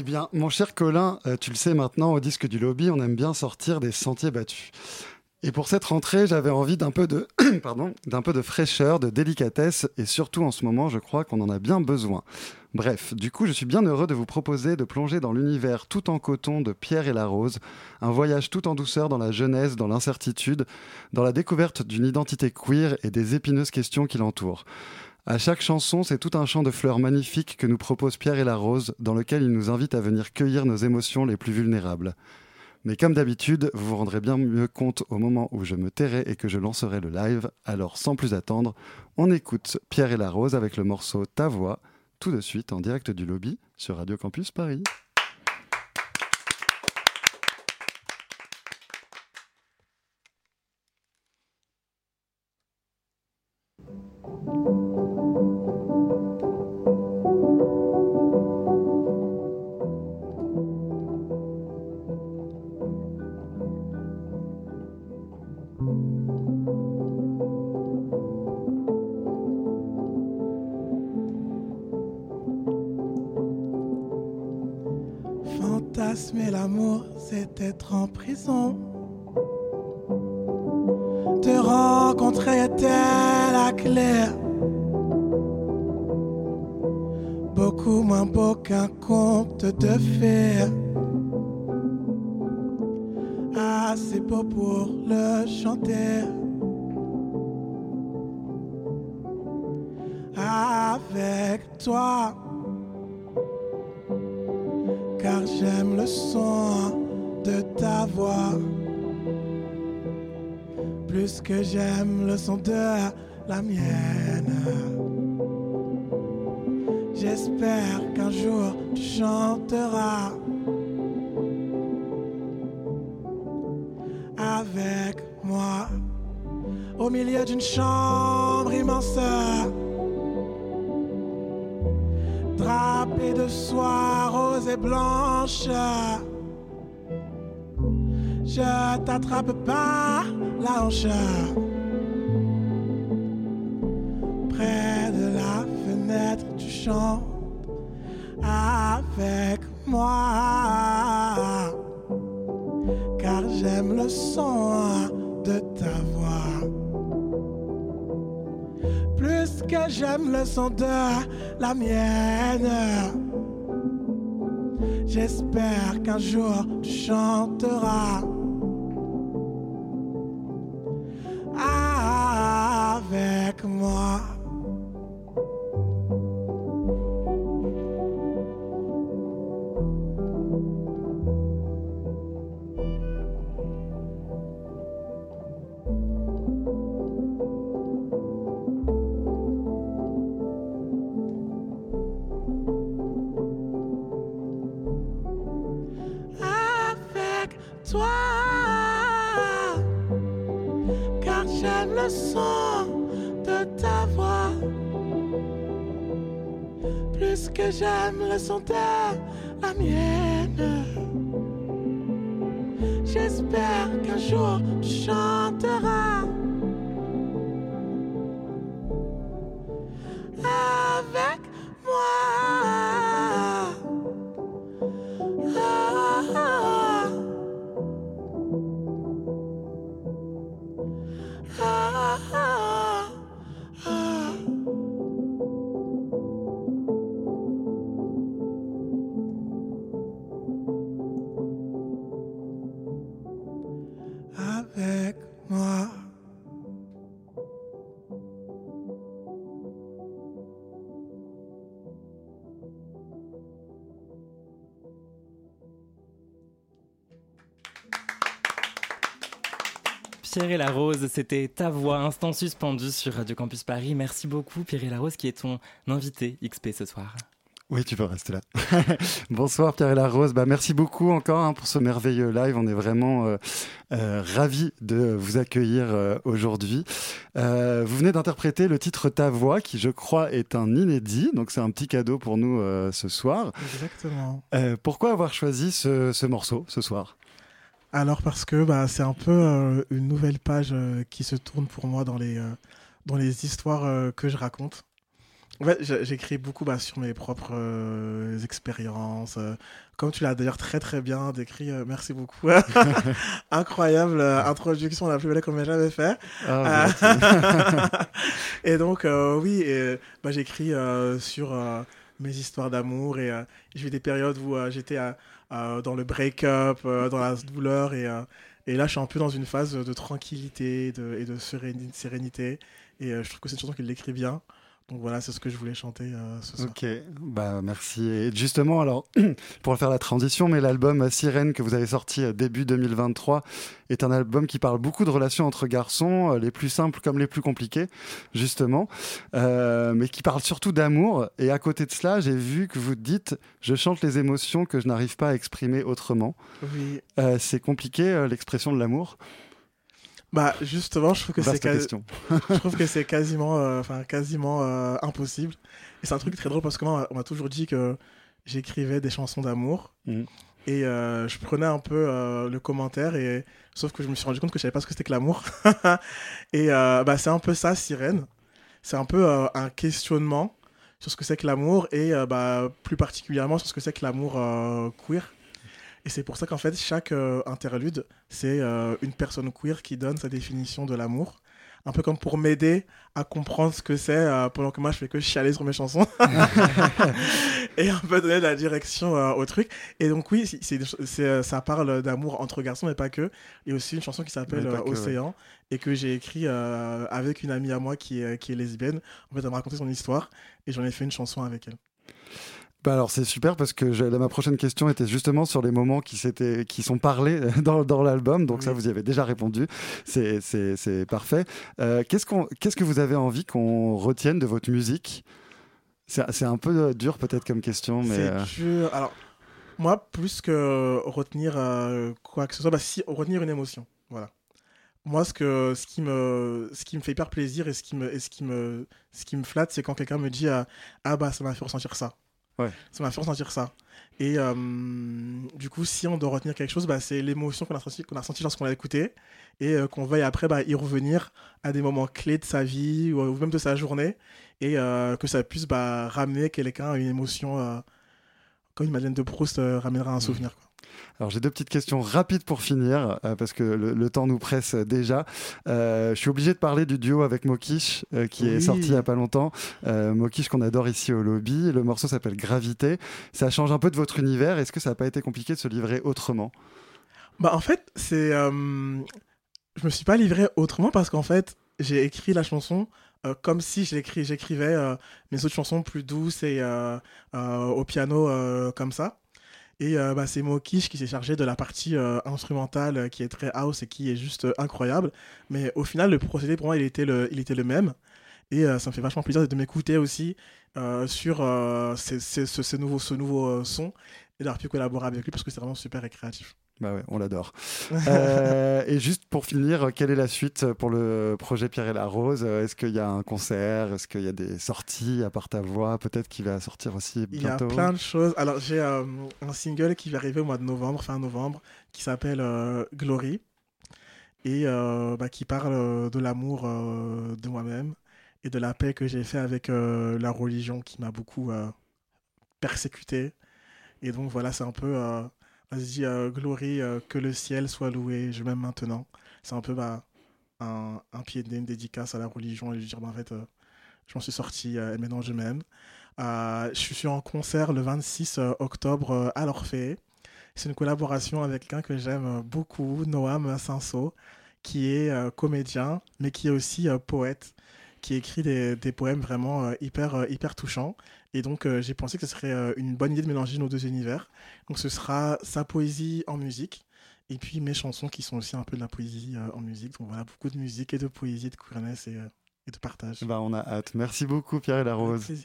Eh bien, mon cher Colin, euh, tu le sais maintenant, au disque du lobby, on aime bien sortir des sentiers battus. Et pour cette rentrée, j'avais envie d'un peu de, pardon, d'un peu de fraîcheur, de délicatesse, et surtout en ce moment, je crois qu'on en a bien besoin. Bref, du coup, je suis bien heureux de vous proposer de plonger dans l'univers tout en coton de Pierre et la Rose, un voyage tout en douceur dans la jeunesse, dans l'incertitude, dans la découverte d'une identité queer et des épineuses questions qui l'entourent. À chaque chanson, c'est tout un champ de fleurs magnifiques que nous propose Pierre et la Rose, dans lequel il nous invite à venir cueillir nos émotions les plus vulnérables. Mais comme d'habitude, vous vous rendrez bien mieux compte au moment où je me tairai et que je lancerai le live. Alors sans plus attendre, on écoute Pierre et la Rose avec le morceau Ta voix, tout de suite en direct du lobby sur Radio Campus Paris. Mais l'amour, c'est être en prison. Te rencontrer était la clé? Beaucoup moins beau qu'un conte de fées. Assez beau pour le chanter. Avec toi j'aime le son de ta voix. Plus que j'aime le son de la mienne. J'espère qu'un jour tu chanteras avec moi au milieu d'une chambre immense drapée de soie rose et blanche. Je t'attrape par la hanche. Près de la fenêtre, tu chantes avec moi. Car j'aime le son de ta voix plus que j'aime le son de la mienne. J'espère qu'un jour tu chanteras toi. Car j'aime le son de ta voix. Plus que j'aime le son de la mienne. J'espère qu'un jour tu chanteras. Pierre et la Rose, c'était ta voix, instant suspendu sur Radio Campus Paris. Merci beaucoup Pierre et la Rose qui est ton invité XP ce soir. Oui, tu peux rester là. Bonsoir Pierre et la Rose. Bah, merci beaucoup encore hein, pour ce merveilleux live. On est vraiment euh, euh, ravis de vous accueillir euh, aujourd'hui. Euh, vous venez d'interpréter le titre Ta voix, qui je crois est un inédit. Donc c'est un petit cadeau pour nous euh, ce soir. Exactement. Euh, pourquoi avoir choisi ce, ce morceau ce soir? Alors parce que bah, c'est un peu euh, une nouvelle page euh, qui se tourne pour moi dans les, euh, dans les histoires que je raconte. En fait, j'écris beaucoup bah, sur mes propres expériences. comme tu l'as d'ailleurs très très bien décrit, merci beaucoup. Incroyable introduction, la plus belle qu'on m'ait jamais fait. Ah, merci. et donc, oui, bah, j'écris sur mes histoires d'amour et euh, j'ai eu des périodes où euh, j'étais dans le break-up, euh, dans la douleur et, là, je suis un peu dans une phase de tranquillité et de séréni- sérénité et je trouve que c'est une chanson qui l'écrit bien. Donc voilà, c'est ce que je voulais chanter euh, ce soir. Ok, bah merci. Et justement, alors, pour faire la transition, mais l'album Sirène que vous avez sorti euh, début 2023 est un album qui parle beaucoup de relations entre garçons, euh, les plus simples comme les plus compliquées, justement, euh, mais qui parle surtout d'amour. Et à côté de cela, j'ai vu que vous dites Je chante les émotions que je n'arrive pas à exprimer autrement. Oui, Euh, c'est compliqué euh, l'expression de l'amour bah justement, je trouve que c'est quasi- je trouve que c'est quasiment, euh, enfin quasiment euh, impossible. Et c'est un truc très drôle parce que moi, on m'a toujours dit que j'écrivais des chansons d'amour. Mhm. Et euh, je prenais un peu le commentaire, et sauf que je me suis rendu compte que je savais pas ce que c'était que l'amour. et bah, c'est un peu ça, Sirène. C'est un peu un questionnement sur ce que c'est que l'amour, et bah, plus particulièrement sur ce que c'est que l'amour queer. Et c'est pour ça qu'en fait, chaque euh, interlude, c'est euh, une personne queer qui donne sa définition de l'amour. Un peu comme pour m'aider à comprendre ce que c'est euh, pendant que moi je fais que chialer sur mes chansons. et un peu donner de la direction au truc. Et donc, oui, c'est- ça parle d'amour entre garçons, mais pas que. Il y a aussi une chanson qui s'appelle ouais. Océan et que j'ai écrit avec une amie à moi qui est, qui est lesbienne. En fait, elle m'a raconté son histoire et j'en ai fait une chanson avec elle. Bah alors c'est super parce que je- ma prochaine question était justement sur les moments qui, qui sont parlés dans, dans l'album, donc ça vous y avez déjà répondu, c'est, parfait. Euh, qu'est-ce, qu'on, qu'est-ce que vous avez envie qu'on retienne de votre musique? C'est, c'est un peu euh, dur peut-être comme question, mais... C'est euh, dur. Alors, moi, plus que retenir euh, quoi que ce soit, bah, si, retenir une émotion. Voilà. Moi, ce, que, ce, qui me, ce qui me fait hyper plaisir et ce qui me, et ce qui me, ce qui me flatte, c'est quand quelqu'un me dit euh, Ah, bah, ça m'a fait ressentir ça. Ouais. Ça m'a fait ressentir ça. Et euh, du coup, si on doit retenir quelque chose, bah, c'est l'émotion qu'on a ressenti, qu'on ressenti lorsqu'on l'a écouté et euh, qu'on veuille après bah, y revenir à des moments clés de sa vie ou, ou même de sa journée et euh, que ça puisse bah, ramener quelqu'un à une émotion comme une Madeleine de Proust ramènera un souvenir. quoi. Alors j'ai deux petites questions rapides pour finir, euh, parce que le, le temps nous presse déjà. Euh, je suis obligé de parler du duo avec Mokish, euh, qui est sorti il y a pas longtemps. Mokish qu'on adore ici au lobby. Le morceau s'appelle Gravité. Ça change un peu de votre univers. Est-ce que ça n'a pas été compliqué de se livrer autrement? Bah, en fait, c'est. je me suis pas livré autrement parce qu'en fait, j'ai écrit la chanson euh, comme si j'écrivais euh, mes autres chansons plus douces et euh, au piano comme ça. Et euh, bah, c'est Mokish qui s'est chargé de la partie euh, instrumentale euh, qui est très house et qui est juste incroyable. Mais au final, le procédé pour moi, il était le, il était le même. Et ça me fait vachement plaisir de m'écouter aussi sur ce, ce nouveau, son et d'avoir pu collaborer avec lui parce que c'est vraiment super et créatif. Bah ouais, on l'adore. Euh, et juste pour finir, quelle est la suite pour le projet Pierre et la Rose? Est-ce qu'il y a un concert? Est-ce qu'il y a des sorties à part ta voix? Peut-être qu'il va sortir aussi Il y a bientôt. plein de choses. Alors, j'ai euh, un single qui va arriver au mois de novembre, fin novembre, qui s'appelle euh, Glory et bah, qui parle de l'amour de moi-même et de la paix que j'ai fait avec la religion qui m'a beaucoup persécuté. Et donc, voilà, c'est un peu. Vas-y, euh, Glory, euh, que le ciel soit loué, je m'aime maintenant. C'est un peu bah, un, pied de nez, une dédicace à la religion et lui dire, bah, en fait, euh, je m'en suis sorti euh, et maintenant je m'aime. Je suis en concert le 26 euh, octobre à l'Orphée. C'est une collaboration avec quelqu'un que j'aime beaucoup, Noam Sanso, qui est comédien, mais qui est aussi poète, qui écrit des, des poèmes vraiment euh, hyper, euh, hyper touchants. Et donc, euh, j'ai pensé que ce serait une bonne idée de mélanger nos deux univers. Donc, ce sera sa poésie en musique, et puis mes chansons qui sont aussi un peu de la poésie euh, en musique. Donc, voilà, beaucoup de musique et de poésie, de queerness et, euh, et de partage. Bah, on a hâte. Merci beaucoup Pierre et la Rose.